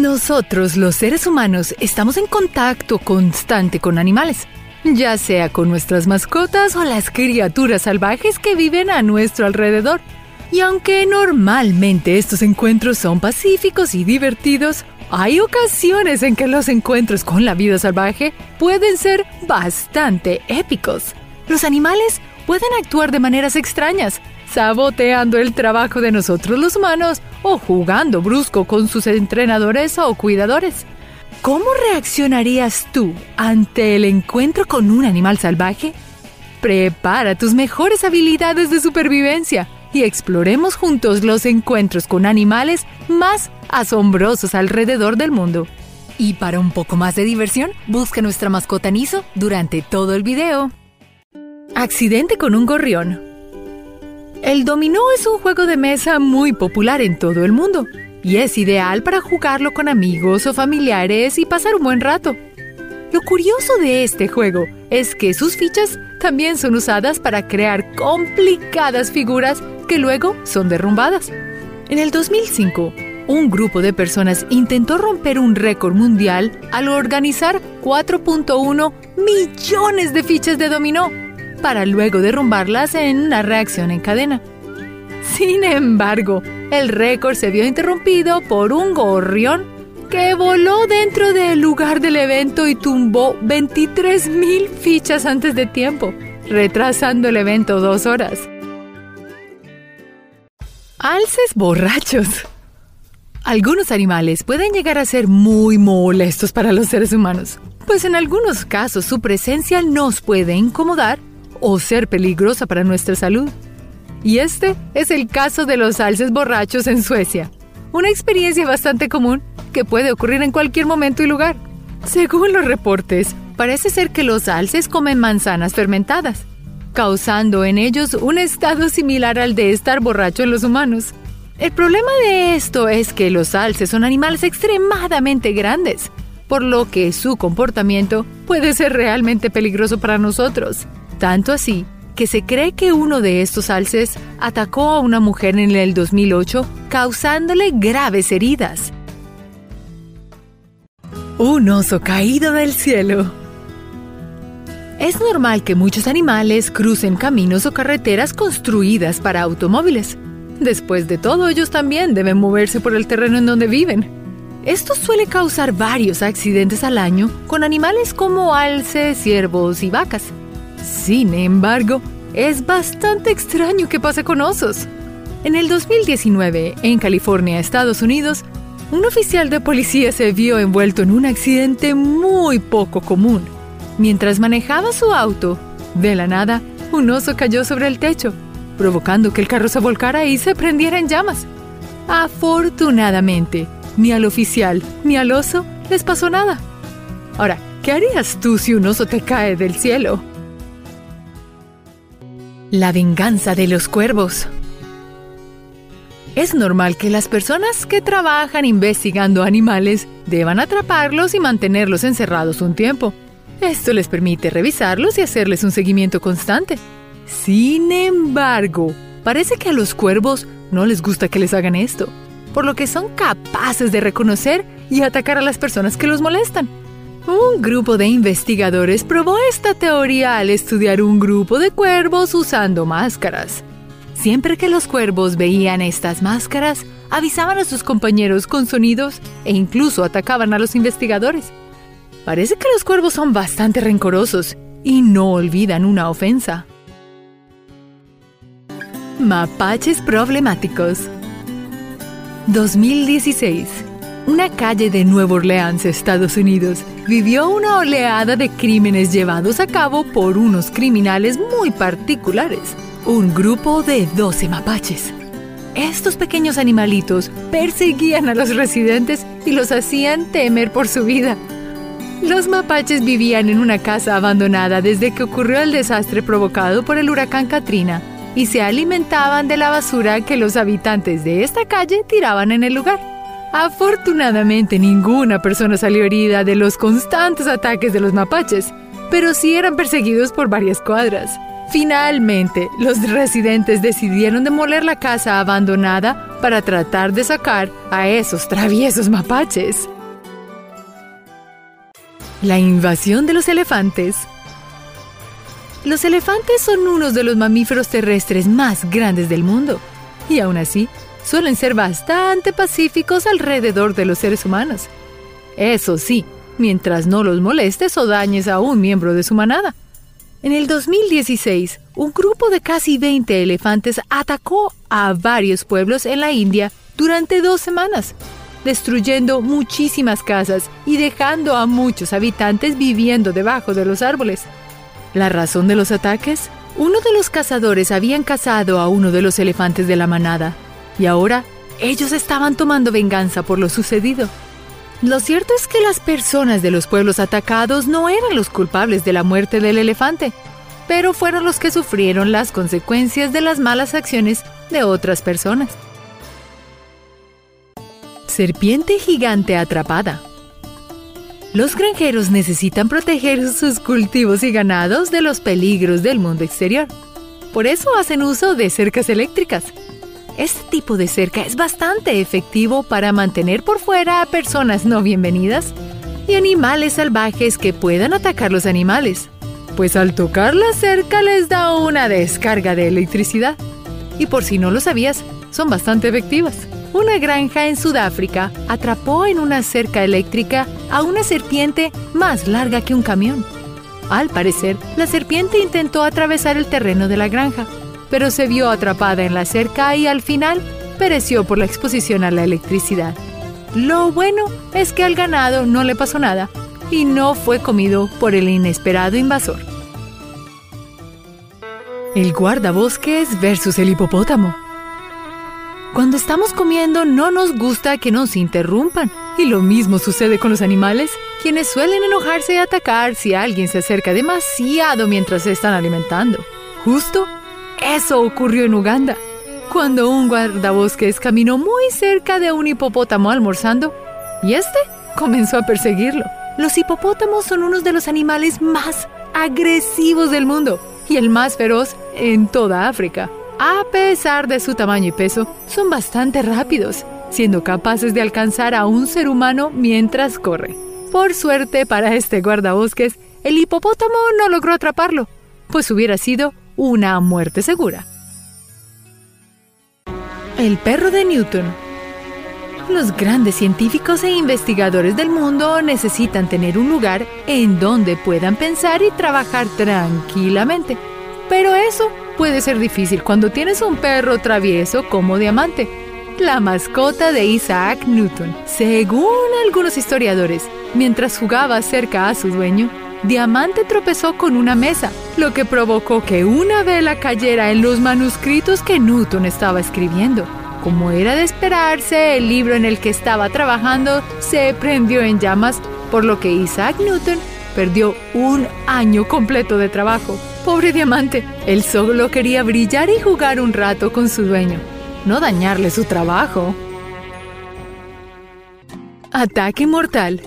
Nosotros, los seres humanos, estamos en contacto constante con animales, ya sea con nuestras mascotas o las criaturas salvajes que viven a nuestro alrededor. Y aunque normalmente estos encuentros son pacíficos y divertidos, hay ocasiones en que los encuentros con la vida salvaje pueden ser bastante épicos. Los animales pueden actuar de maneras extrañas, saboteando el trabajo de nosotros los humanos o jugando brusco con sus entrenadores o cuidadores. ¿Cómo reaccionarías tú ante el encuentro con un animal salvaje? Prepara tus mejores habilidades de supervivencia y exploremos juntos los encuentros con animales más asombrosos alrededor del mundo. Y para un poco más de diversión, busca nuestra mascota Niso durante todo el video. Accidente con un gorrión. El dominó es un juego de mesa muy popular en todo el mundo y es ideal para jugarlo con amigos o familiares y pasar un buen rato. Lo curioso de este juego es que sus fichas también son usadas para crear complicadas figuras que luego son derrumbadas. En el 2005, un grupo de personas intentó romper un récord mundial al organizar 4.1 millones de fichas de dominó para luego derrumbarlas en una reacción en cadena. Sin embargo, el récord se vio interrumpido por un gorrión que voló dentro del lugar del evento y tumbó 23.000 fichas antes de tiempo, retrasando el evento dos horas. Alces borrachos. Algunos animales pueden llegar a ser muy molestos para los seres humanos, pues en algunos casos su presencia nos puede incomodar o ser peligrosa para nuestra salud. Y este es el caso de los alces borrachos en Suecia, una experiencia bastante común que puede ocurrir en cualquier momento y lugar. Según los reportes, parece ser que los alces comen manzanas fermentadas, causando en ellos un estado similar al de estar borracho en los humanos. El problema de esto es que los alces son animales extremadamente grandes, por lo que su comportamiento puede ser realmente peligroso para nosotros. Tanto así que se cree que uno de estos alces atacó a una mujer en el 2008, causándole graves heridas. Un oso caído del cielo. Es normal que muchos animales crucen caminos o carreteras construidas para automóviles. Después de todo, ellos también deben moverse por el terreno en donde viven. Esto suele causar varios accidentes al año con animales como alces, ciervos y vacas. Sin embargo, es bastante extraño que pase con osos. En el 2019, en California, Estados Unidos, un oficial de policía se vio envuelto en un accidente muy poco común. Mientras manejaba su auto, de la nada, un oso cayó sobre el techo, provocando que el carro se volcara y se prendiera en llamas. Afortunadamente, ni al oficial ni al oso les pasó nada. Ahora, ¿qué harías tú si un oso te cae del cielo? La venganza de los cuervos. Es normal que las personas que trabajan investigando animales deban atraparlos y mantenerlos encerrados un tiempo. Esto les permite revisarlos y hacerles un seguimiento constante. Sin embargo, parece que a los cuervos no les gusta que les hagan esto, por lo que son capaces de reconocer y atacar a las personas que los molestan. Un grupo de investigadores probó esta teoría al estudiar un grupo de cuervos usando máscaras. Siempre que los cuervos veían estas máscaras, avisaban a sus compañeros con sonidos e incluso atacaban a los investigadores. Parece que los cuervos son bastante rencorosos y no olvidan una ofensa. Mapaches problemáticos 2016 una calle de Nueva Orleans, Estados Unidos, vivió una oleada de crímenes llevados a cabo por unos criminales muy particulares, un grupo de 12 mapaches. Estos pequeños animalitos perseguían a los residentes y los hacían temer por su vida. Los mapaches vivían en una casa abandonada desde que ocurrió el desastre provocado por el huracán Katrina y se alimentaban de la basura que los habitantes de esta calle tiraban en el lugar. Afortunadamente ninguna persona salió herida de los constantes ataques de los mapaches, pero sí eran perseguidos por varias cuadras. Finalmente, los residentes decidieron demoler la casa abandonada para tratar de sacar a esos traviesos mapaches. La invasión de los elefantes. Los elefantes son unos de los mamíferos terrestres más grandes del mundo y aún así suelen ser bastante pacíficos alrededor de los seres humanos. Eso sí, mientras no los molestes o dañes a un miembro de su manada. En el 2016, un grupo de casi 20 elefantes atacó a varios pueblos en la India durante dos semanas, destruyendo muchísimas casas y dejando a muchos habitantes viviendo debajo de los árboles. ¿La razón de los ataques? Uno de los cazadores habían cazado a uno de los elefantes de la manada y ahora ellos estaban tomando venganza por lo sucedido. Lo cierto es que las personas de los pueblos atacados no eran los culpables de la muerte del elefante, pero fueron los que sufrieron las consecuencias de las malas acciones de otras personas. Serpiente gigante atrapada. Los granjeros necesitan proteger sus cultivos y ganados de los peligros del mundo exterior. Por eso hacen uso de cercas eléctricas, este tipo de cerca es bastante efectivo para mantener por fuera a personas no bienvenidas y animales salvajes que puedan atacar los animales, pues al tocar la cerca les da una descarga de electricidad. Y por si no lo sabías, son bastante efectivas. Una granja en Sudáfrica atrapó en una cerca eléctrica a una serpiente más larga que un camión. Al parecer, la serpiente intentó atravesar el terreno de la granja, pero se vio atrapada en la cerca y al final pereció por la exposición a la electricidad. Lo bueno es que al ganado no le pasó nada y no fue comido por el inesperado invasor. El guardabosques versus el hipopótamo. Cuando estamos comiendo no nos gusta que nos interrumpan. Y lo mismo sucede con los animales, quienes suelen enojarse y atacar si alguien se acerca demasiado mientras se están alimentando. Justo eso ocurrió en Uganda, cuando un guardabosques caminó muy cerca de un hipopótamo almorzando y este comenzó a perseguirlo. Los hipopótamos son unos de los animales más agresivos del mundo y el más feroz en toda África. A pesar de su tamaño y peso, son bastante rápidos, siendo capaces de alcanzar a un ser humano mientras corre. Por suerte para este guardabosques, el hipopótamo no logró atraparlo, pues hubiera sido una muerte segura. El perro de Newton. Los grandes científicos e investigadores del mundo necesitan tener un lugar en donde puedan pensar y trabajar tranquilamente. Pero eso puede ser difícil cuando tienes un perro travieso como Diamante, la mascota de Isaac Newton. Según algunos historiadores, mientras jugaba cerca a su dueño, Diamante tropezó con una mesa, lo que provocó que una vela cayera en los manuscritos que Newton estaba escribiendo. Como era de esperarse, el libro en el que estaba trabajando se prendió en llamas, por lo que Isaac Newton perdió un año completo de trabajo. Pobre Diamante, él solo quería brillar y jugar un rato con su dueño, no dañarle su trabajo. Ataque mortal.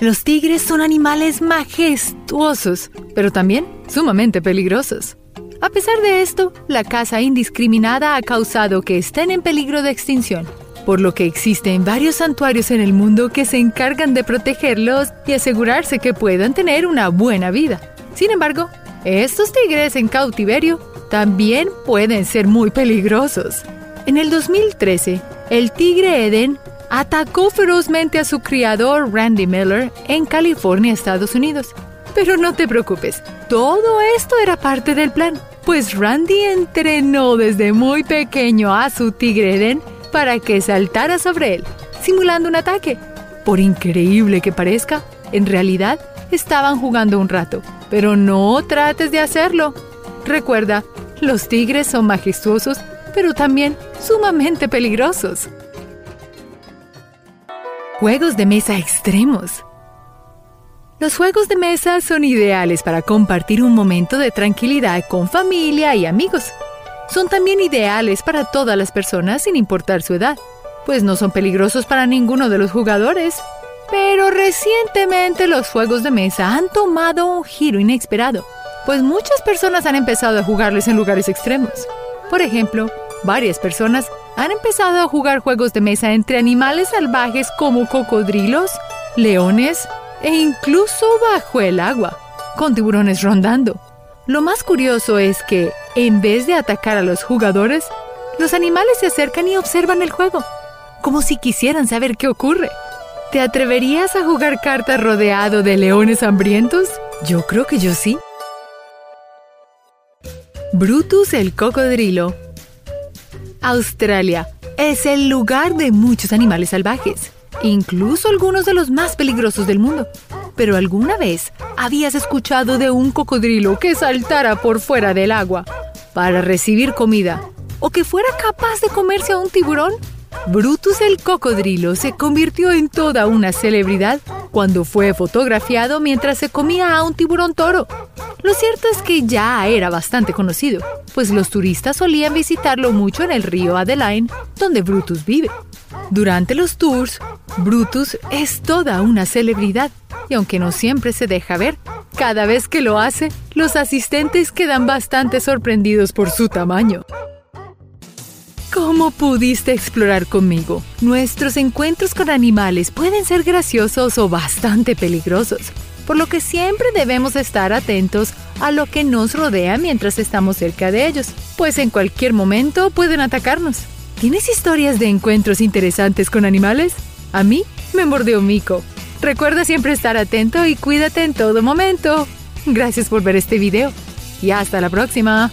Los tigres son animales majestuosos, pero también sumamente peligrosos. A pesar de esto, la caza indiscriminada ha causado que estén en peligro de extinción, por lo que existen varios santuarios en el mundo que se encargan de protegerlos y asegurarse que puedan tener una buena vida. Sin embargo, estos tigres en cautiverio también pueden ser muy peligrosos. En el 2013, el tigre Eden atacó ferozmente a su criador Randy Miller en California, Estados Unidos. Pero no te preocupes, todo esto era parte del plan, pues Randy entrenó desde muy pequeño a su tigre Eden para que saltara sobre él, simulando un ataque. Por increíble que parezca, en realidad estaban jugando un rato, pero no trates de hacerlo. Recuerda, los tigres son majestuosos, pero también sumamente peligrosos. Juegos de mesa extremos. Los juegos de mesa son ideales para compartir un momento de tranquilidad con familia y amigos. Son también ideales para todas las personas sin importar su edad, pues no son peligrosos para ninguno de los jugadores. Pero recientemente los juegos de mesa han tomado un giro inesperado pues muchas personas han empezado a jugarles en lugares extremos. Por ejemplo, varias personas han empezado a jugar juegos de mesa entre animales salvajes como cocodrilos, leones e incluso bajo el agua, con tiburones rondando. Lo más curioso es que, en vez de atacar a los jugadores, los animales se acercan y observan el juego, como si quisieran saber qué ocurre. ¿Te atreverías a jugar cartas rodeado de leones hambrientos? Yo creo que yo sí. Brutus el cocodrilo. Australia es el lugar de muchos animales salvajes, incluso algunos de los más peligrosos del mundo. Pero alguna vez habías escuchado de un cocodrilo que saltara por fuera del agua para recibir comida o que fuera capaz de comerse a un tiburón? Brutus el cocodrilo se convirtió en toda una celebridad cuando fue fotografiado mientras se comía a un tiburón toro. Lo cierto es que ya era bastante conocido, pues los turistas solían visitarlo mucho en el río Adeline, donde Brutus vive. Durante los tours, Brutus es toda una celebridad, y aunque no siempre se deja ver, cada vez que lo hace, los asistentes quedan bastante sorprendidos por su tamaño. ¿Cómo pudiste explorar conmigo? Nuestros encuentros con animales pueden ser graciosos o bastante peligrosos, por lo que siempre debemos estar atentos a lo que nos rodea mientras estamos cerca de ellos, pues en cualquier momento pueden atacarnos. ¿Tienes historias de encuentros interesantes con animales? A mí me mordió Mico. Recuerda siempre estar atento y cuídate en todo momento. Gracias por ver este video y hasta la próxima.